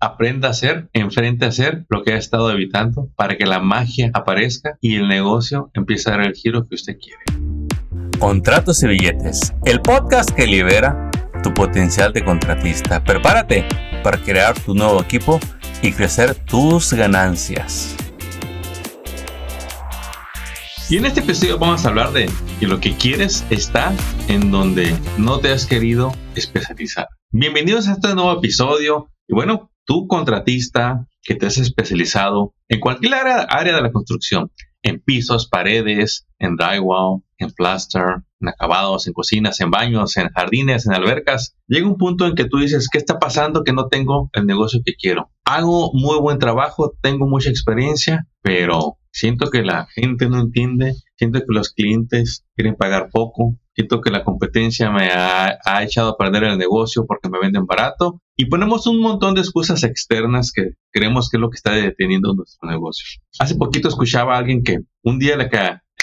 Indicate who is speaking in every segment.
Speaker 1: aprenda a hacer, enfrente a hacer lo que ha estado evitando para que la magia aparezca y el negocio empiece a dar el giro que usted quiere.
Speaker 2: Contratos y billetes, el podcast que libera tu potencial de contratista. Prepárate para crear tu nuevo equipo y crecer tus ganancias.
Speaker 1: Y en este episodio vamos a hablar de que lo que quieres está en donde no te has querido especializar. Bienvenidos a este nuevo episodio. Y bueno, tú contratista que te has especializado en cualquier área, de la construcción, en pisos, paredes, en drywall, en plaster, en acabados, en cocinas, en baños, en jardines, en albercas, llega un punto en que tú dices, ¿qué está pasando que no tengo el negocio que quiero? Hago muy buen trabajo, tengo mucha experiencia, pero siento que la gente no entiende, siento que los clientes quieren pagar poco, siento que la competencia me ha, ha, echado a perder el negocio porque me venden barato y ponemos un montón de excusas externas que creemos que es lo que está deteniendo nuestro negocio. Hace poquito escuchaba a alguien que un día le,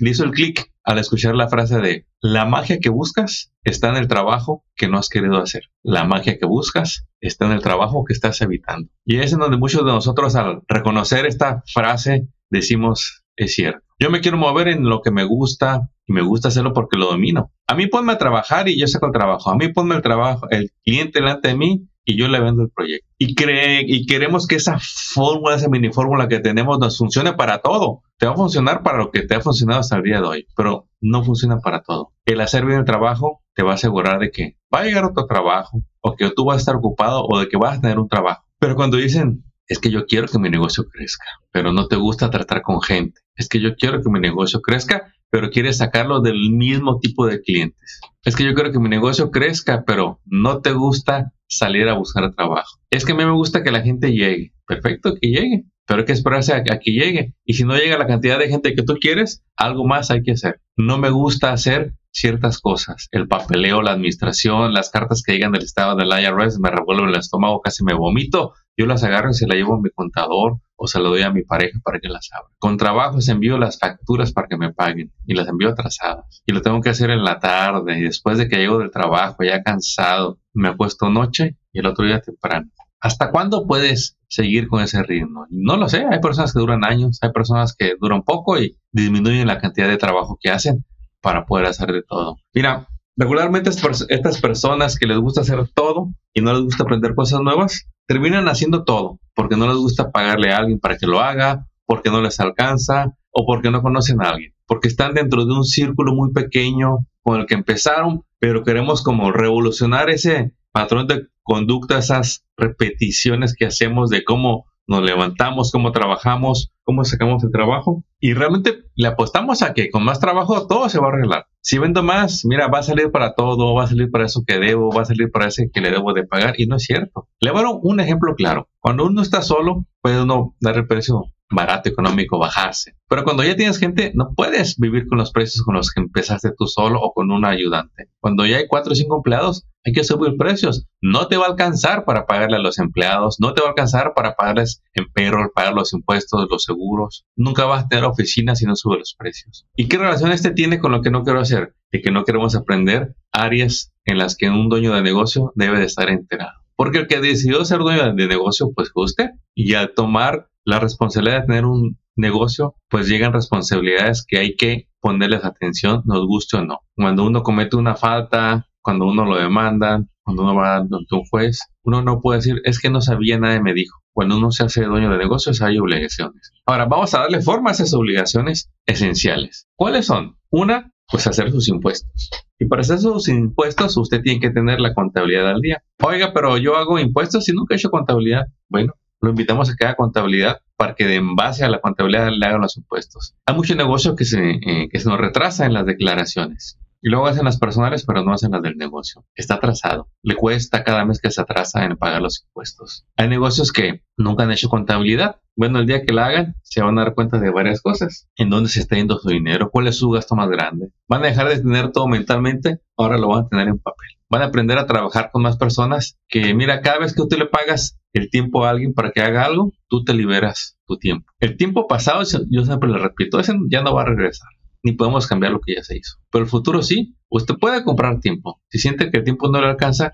Speaker 1: le hizo el clic al escuchar la frase de la magia que buscas está en el trabajo que no has querido hacer. La magia que buscas está en el trabajo que estás evitando. Y es en donde muchos de nosotros al reconocer esta frase decimos, es cierto. Yo me quiero mover en lo que me gusta y me gusta hacerlo porque lo domino. A mí ponme a trabajar y yo saco el trabajo. A mí ponme el trabajo, el cliente delante de mí y yo le vendo el proyecto. Y, cree, y queremos que esa fórmula, esa mini fórmula que tenemos nos funcione para todo. Te va a funcionar para lo que te ha funcionado hasta el día de hoy, pero no funciona para todo. El hacer bien el trabajo te va a asegurar de que va a llegar otro trabajo, o que tú vas a estar ocupado, o de que vas a tener un trabajo. Pero cuando dicen, es que yo quiero que mi negocio crezca, pero no te gusta tratar con gente. Es que yo quiero que mi negocio crezca, pero quieres sacarlo del mismo tipo de clientes. Es que yo quiero que mi negocio crezca, pero no te gusta salir a buscar trabajo. Es que a mí me gusta que la gente llegue. Perfecto, que llegue, pero hay que esperarse a, que llegue. Y si no llega la cantidad de gente que tú quieres, algo más hay que hacer. No me gusta hacer ciertas cosas. El papeleo, la administración, las cartas que llegan del estado del IRS me revuelven el estómago, casi me vomito. Yo las agarro y se las llevo a mi contador o se lo doy a mi pareja para que las abra. Con trabajos envío las facturas para que me paguen y las envío atrasadas. Y lo tengo que hacer en la tarde y después de que llego del trabajo ya cansado, me acuesto noche y el otro día temprano. ¿Hasta cuándo puedes seguir con ese ritmo? No lo sé, hay personas que duran años, hay personas que duran poco y disminuyen la cantidad de trabajo que hacen para poder hacer de todo. Mira, regularmente estas personas que les gusta hacer todo y no les gusta aprender cosas nuevas, terminan haciendo todo porque no les gusta pagarle a alguien para que lo haga, porque no les alcanza o porque no conocen a alguien, porque están dentro de un círculo muy pequeño con el que empezaron, pero queremos como revolucionar ese patrón de conducta, esas repeticiones que hacemos de cómo nos levantamos, cómo trabajamos, cómo sacamos el trabajo. Y realmente le apostamos a que con más trabajo todo se va a arreglar. Si vendo más, mira, va a salir para todo, va a salir para eso que debo, va a salir para ese que le debo de pagar. Y no es cierto. Le voy a dar un ejemplo claro. Cuando uno está solo, puede uno dar el precio barato, económico, bajarse. Pero cuando ya tienes gente, no puedes vivir con los precios con los que empezaste tú solo o con un ayudante. Cuando ya hay cuatro o cinco empleados, hay que subir precios. No te va a alcanzar para pagarle a los empleados, no te va a alcanzar para pagarles en payroll, pagar los impuestos, los seguros. Nunca vas a tener oficina si no subes los precios. ¿Y qué relación este tiene con lo que no quiero hacer? Y que no queremos aprender áreas en las que un dueño de negocio debe de estar enterado. Porque el que decidió ser dueño de negocio, pues usted. Y al tomar la responsabilidad de tener un negocio, pues llegan responsabilidades que hay que ponerles atención, nos guste o no. Cuando uno comete una falta, cuando uno lo demanda, cuando uno va ante un juez, uno no puede decir, es que no sabía, nadie me dijo. Cuando uno se hace dueño de negocios hay obligaciones. Ahora, vamos a darle forma a esas obligaciones esenciales. ¿Cuáles son? Una, pues hacer sus impuestos. Y para hacer sus impuestos, usted tiene que tener la contabilidad al día. Oiga, pero yo hago impuestos y nunca he hecho contabilidad. Bueno, lo invitamos a que haga contabilidad para que en base a la contabilidad le hagan los impuestos. Hay muchos negocios que se, eh, que se nos retrasan en las declaraciones. Y luego hacen las personales, pero no hacen las del negocio. Está atrasado. Le cuesta cada mes que se atrasa en pagar los impuestos. Hay negocios que nunca han hecho contabilidad. Bueno, el día que la hagan, se van a dar cuenta de varias cosas. En dónde se está yendo su dinero, cuál es su gasto más grande. Van a dejar de tener todo mentalmente, ahora lo van a tener en papel. Van a aprender a trabajar con más personas que, mira, cada vez que tú le pagas el tiempo a alguien para que haga algo, tú te liberas tu tiempo. El tiempo pasado, yo siempre le repito, ese ya no va a regresar ni podemos cambiar lo que ya se hizo. Pero el futuro sí. Usted puede comprar tiempo. Si siente que el tiempo no le alcanza,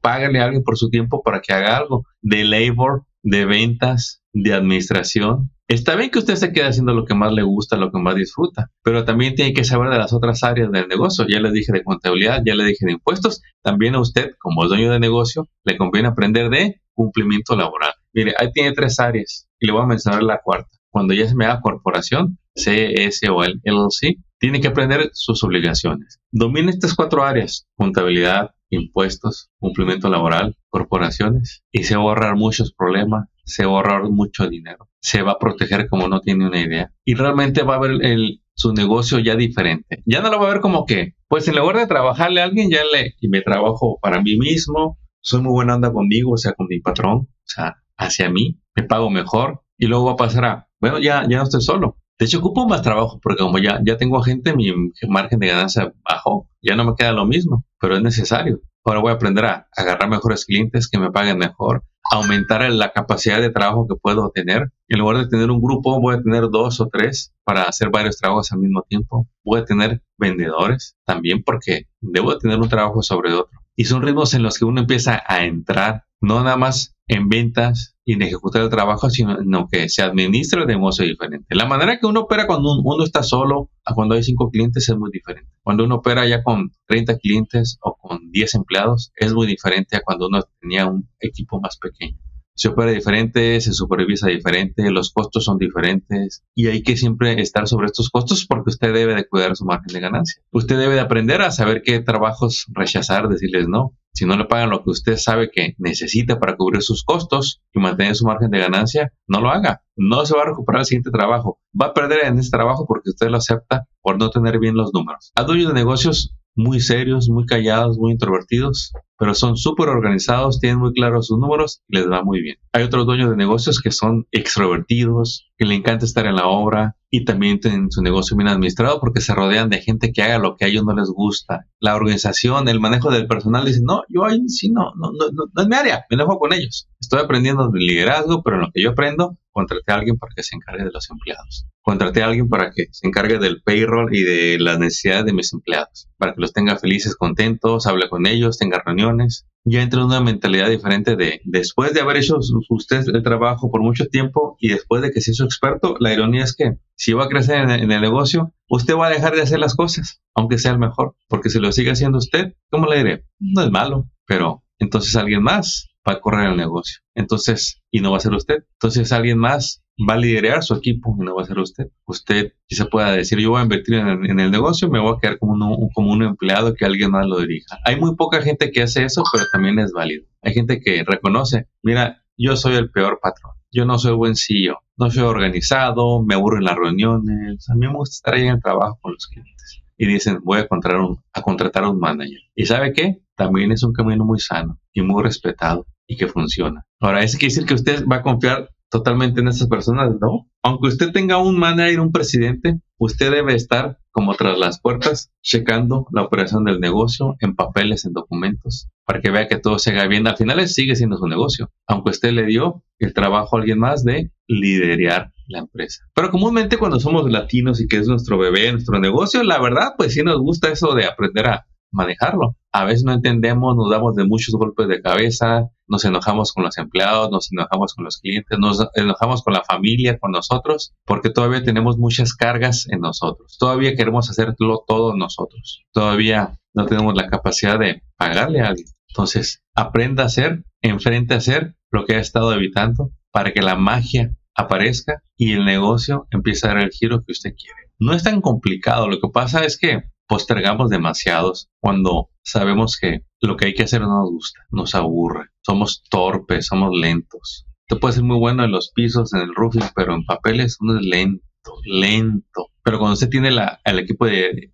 Speaker 1: págale a alguien por su tiempo para que haga algo. De labor de ventas, de administración. Está bien que usted se quede haciendo lo que más le gusta, lo que más disfruta, pero también tiene que saber de las otras áreas del negocio. Ya le dije de contabilidad, ya le dije de impuestos. También a usted, como dueño de negocio, le conviene aprender de cumplimiento laboral. Mire, ahí tiene tres áreas y le voy a mencionar la cuarta. Cuando ya se me da corporación, CS o el LLC, tiene que aprender sus obligaciones. Domina estas cuatro áreas, contabilidad, impuestos, cumplimiento laboral, corporaciones, y se va a ahorrar muchos problemas, se va a ahorrar mucho dinero, se va a proteger como no tiene una idea, y realmente va a ver el, su negocio ya diferente. Ya no lo va a ver como que, pues en lugar de trabajarle a alguien, ya le, y me trabajo para mí mismo, soy muy buena onda conmigo, o sea, con mi patrón, o sea, hacia mí, me pago mejor, y luego va a pasar a, bueno, ya, ya no estoy solo. De hecho, ocupo más trabajo porque como ya, ya tengo gente, mi margen de ganancia bajó. Ya no me queda lo mismo, pero es necesario. Ahora voy a aprender a agarrar mejores clientes que me paguen mejor, aumentar la capacidad de trabajo que puedo tener. En lugar de tener un grupo, voy a tener dos o tres para hacer varios trabajos al mismo tiempo. Voy a tener vendedores también porque debo tener un trabajo sobre otro. Y son ritmos en los que uno empieza a entrar, no nada más en ventas y en ejecutar el trabajo, sino que se administra de modo diferente. La manera que uno opera cuando uno está solo a cuando hay cinco clientes es muy diferente. Cuando uno opera ya con 30 clientes o con 10 empleados es muy diferente a cuando uno tenía un equipo más pequeño se opera diferente, se supervisa diferente, los costos son diferentes y hay que siempre estar sobre estos costos porque usted debe de cuidar su margen de ganancia. Usted debe de aprender a saber qué trabajos rechazar, decirles no. Si no le pagan lo que usted sabe que necesita para cubrir sus costos y mantener su margen de ganancia, no lo haga. No se va a recuperar el siguiente trabajo. Va a perder en ese trabajo porque usted lo acepta por no tener bien los números. A dueños de negocios muy serios, muy callados, muy introvertidos, pero son súper organizados, tienen muy claros sus números y les va muy bien. Hay otros dueños de negocios que son extrovertidos, que le encanta estar en la obra y también tienen su negocio bien administrado porque se rodean de gente que haga lo que a ellos no les gusta. La organización, el manejo del personal, dicen, no, yo ahí sí no, no, no, no, es mi área, me dejo con ellos. Estoy aprendiendo de liderazgo, pero en lo que yo aprendo, contraté a alguien para que se encargue de los empleados. Contraté a alguien para que se encargue del payroll y de las necesidades de mis empleados, para que los tenga felices, contentos, hable con ellos, tenga reuniones. Ya entra en una mentalidad diferente de después de haber hecho usted el trabajo por mucho tiempo y después de que se hizo experto, la ironía es que si va a crecer en el, negocio, usted va a dejar de hacer las cosas, aunque sea el mejor, porque si lo sigue haciendo usted, ¿cómo le diré? No es malo, pero entonces alguien más va a correr el negocio. Entonces, y no va a ser usted. Entonces alguien más va a liderar su equipo y no va a ser usted. Usted quizá pueda decir, yo voy a invertir en el, negocio, me voy a quedar como, un empleado que alguien más lo dirija. Hay muy poca gente que hace eso, pero también es válido. Hay gente que reconoce, mira, yo soy el peor patrón. Yo no soy buen CEO, no soy organizado, me aburro en las reuniones. A mí me gusta estar ahí en el trabajo con los clientes. Y dicen, voy a contratar, un, a contratar a un manager. ¿Y sabe qué? También es un camino muy sano y muy respetado y que funciona. Ahora, ¿eso quiere decir que usted va a confiar totalmente en esas personas? No. Aunque usted tenga un manager, un presidente, usted debe estar como tras las puertas, checando la operación del negocio en papeles, en documentos, para que vea que todo se haga bien. Al final sigue siendo su negocio, aunque usted le dio el trabajo a alguien más de liderar la empresa. Pero comúnmente cuando somos latinos y que es nuestro bebé, nuestro negocio, la verdad, pues sí nos gusta eso de aprender a manejarlo. A veces no entendemos, nos damos de muchos golpes de cabeza, nos enojamos con los empleados, nos enojamos con los clientes, nos enojamos con la familia, con nosotros, porque todavía tenemos muchas cargas en nosotros. Todavía queremos hacerlo todo nosotros. Todavía no tenemos la capacidad de pagarle a alguien. Entonces, aprenda a hacer, enfrente a hacer lo que ha estado evitando para que la magia aparezca y el negocio empiece a dar el giro que usted quiere. No es tan complicado, lo que pasa es que postergamos demasiados cuando sabemos que lo que hay que hacer no nos gusta, nos aburre, somos torpes, somos lentos. Tú puedes ser muy bueno en los pisos, en el roofing, pero en papeles uno es lento, lento. Pero cuando usted tiene la, el equipo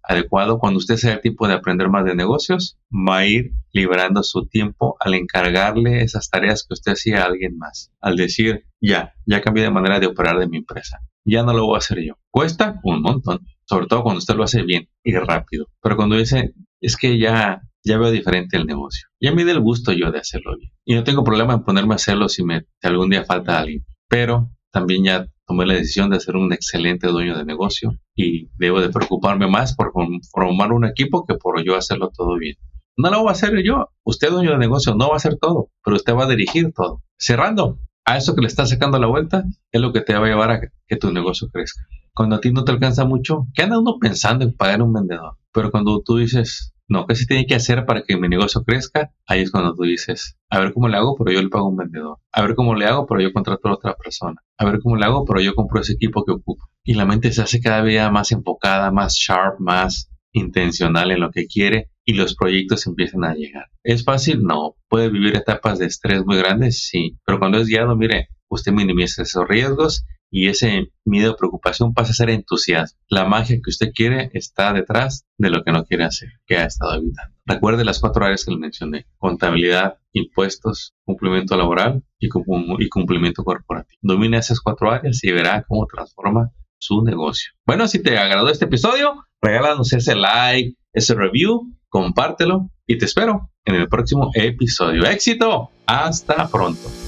Speaker 1: adecuado, cuando usted sea el tipo de aprender más de negocios, va a ir liberando su tiempo al encargarle esas tareas que usted hacía a alguien más. Al decir, ya, ya cambié de manera de operar de mi empresa. Ya no lo voy a hacer yo. Cuesta un montón, sobre todo cuando usted lo hace bien y rápido. Pero cuando dice, es que ya, ya veo diferente el negocio. Ya me da el gusto yo de hacerlo bien. Y no tengo problema en ponerme a hacerlo si, me, algún día falta alguien. Pero también ya tomé la decisión de ser un excelente dueño de negocio y debo de preocuparme más por formar un equipo que por yo hacerlo todo bien. No lo voy a hacer yo. Usted, dueño de negocio, no va a hacer todo, pero usted va a dirigir todo. Cerrando, a eso que le estás sacando la vuelta es lo que te va a llevar a que tu negocio crezca. Cuando a ti no te alcanza mucho, ¿qué anda uno pensando en pagar un vendedor? Pero cuando tú dices, no, ¿qué se tiene que hacer para que mi negocio crezca? Ahí es cuando tú dices, a ver cómo le hago, pero yo le pago a un vendedor. A ver cómo le hago, pero yo contrato a otra persona. A ver cómo le hago, pero yo compro ese equipo que ocupo. Y la mente se hace cada día más enfocada, más sharp, más intencional en lo que quiere y los proyectos empiezan a llegar. ¿Es fácil? No. ¿Puede vivir etapas de estrés muy grandes? Sí. Pero cuando es guiado, mire, usted minimiza esos riesgos y ese miedo o preocupación pasa a ser entusiasmo. La magia que usted quiere está detrás de lo que no quiere hacer, que ha estado evitando. Recuerde las cuatro áreas que le mencioné. Contabilidad, impuestos, cumplimiento laboral y, cumplimiento corporativo. Domina esas cuatro áreas y verá cómo transforma su negocio. Bueno, si te agradó este episodio, regálanos ese like, ese review, compártelo y te espero en el próximo episodio. ¡Éxito! Hasta pronto.